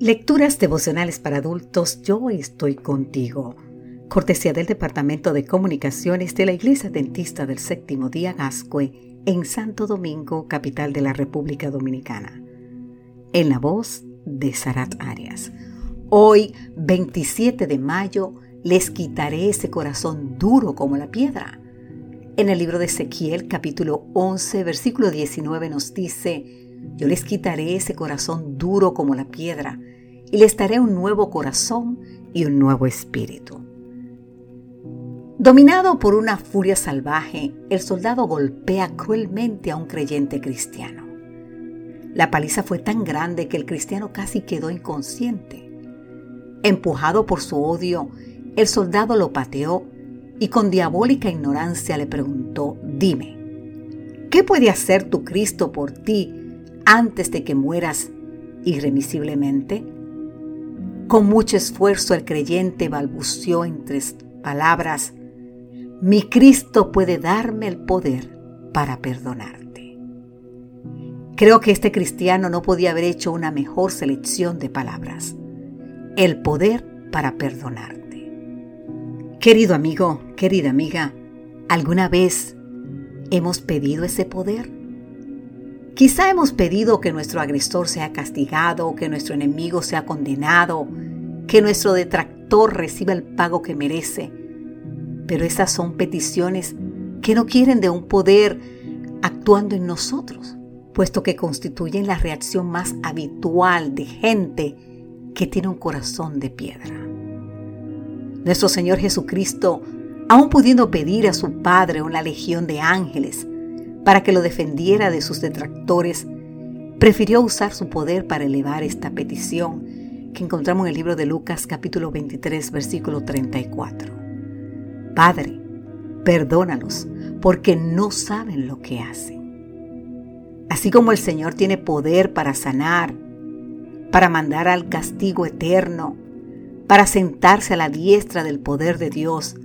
Lecturas devocionales para adultos, yo estoy contigo. Cortesía del Departamento de Comunicaciones de la Iglesia Dentista del Séptimo Día Gascue en Santo Domingo, capital de la República Dominicana. En la voz de Sarat Arias. Hoy, 27 de mayo, les quitaré ese corazón duro como la piedra. En el libro de Ezequiel, capítulo 11, versículo 19 nos dice, yo les quitaré ese corazón duro como la piedra y les daré un nuevo corazón y un nuevo espíritu. Dominado por una furia salvaje, el soldado golpea cruelmente a un creyente cristiano. La paliza fue tan grande que el cristiano casi quedó inconsciente. Empujado por su odio, el soldado lo pateó y con diabólica ignorancia le preguntó, dime, ¿qué puede hacer tu Cristo por ti antes de que mueras irremisiblemente? Con mucho esfuerzo el creyente balbuceó entre palabras, mi Cristo puede darme el poder para perdonarte. Creo que este cristiano no podía haber hecho una mejor selección de palabras. El poder para perdonarte. Querido amigo, querida amiga, ¿alguna vez hemos pedido ese poder? Quizá hemos pedido que nuestro agresor sea castigado, que nuestro enemigo sea condenado, que nuestro detractor reciba el pago que merece. Pero esas son peticiones que no quieren de un poder actuando en nosotros, puesto que constituyen la reacción más habitual de gente que tiene un corazón de piedra. Nuestro Señor Jesucristo, aun pudiendo pedir a su Padre una legión de ángeles, para que lo defendiera de sus detractores, prefirió usar su poder para elevar esta petición que encontramos en el libro de Lucas capítulo 23 versículo 34. Padre, perdónalos porque no saben lo que hacen. Así como el Señor tiene poder para sanar, para mandar al castigo eterno, para sentarse a la diestra del poder de Dios,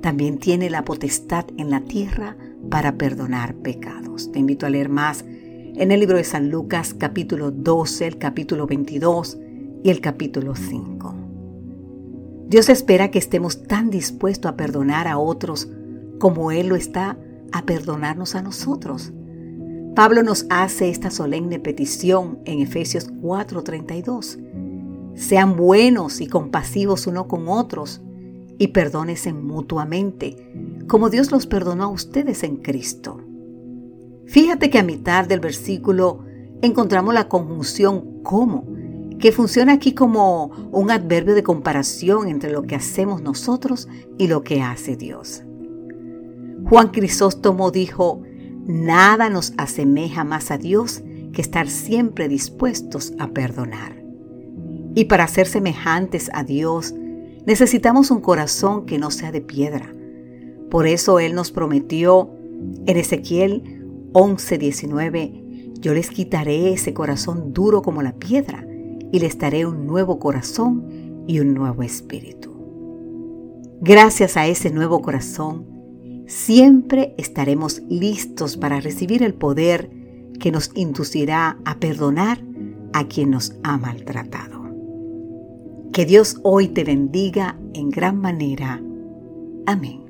también tiene la potestad en la tierra para perdonar pecados. Te invito a leer más en el libro de San Lucas capítulo 12, el capítulo 22 y el capítulo 5. Dios espera que estemos tan dispuestos a perdonar a otros como Él lo está a perdonarnos a nosotros. Pablo nos hace esta solemne petición en Efesios 4:32. Sean buenos y compasivos uno con otros y perdónense mutuamente, como Dios los perdonó a ustedes en Cristo. Fíjate que a mitad del versículo encontramos la conjunción como, que funciona aquí como un adverbio de comparación entre lo que hacemos nosotros y lo que hace Dios. Juan Crisóstomo dijo, nada nos asemeja más a Dios que estar siempre dispuestos a perdonar. Y para ser semejantes a Dios, Necesitamos un corazón que no sea de piedra. Por eso Él nos prometió en Ezequiel 11:19, yo les quitaré ese corazón duro como la piedra y les daré un nuevo corazón y un nuevo espíritu. Gracias a ese nuevo corazón, siempre estaremos listos para recibir el poder que nos inducirá a perdonar a quien nos ha maltratado. Que Dios hoy te bendiga en gran manera. Amén.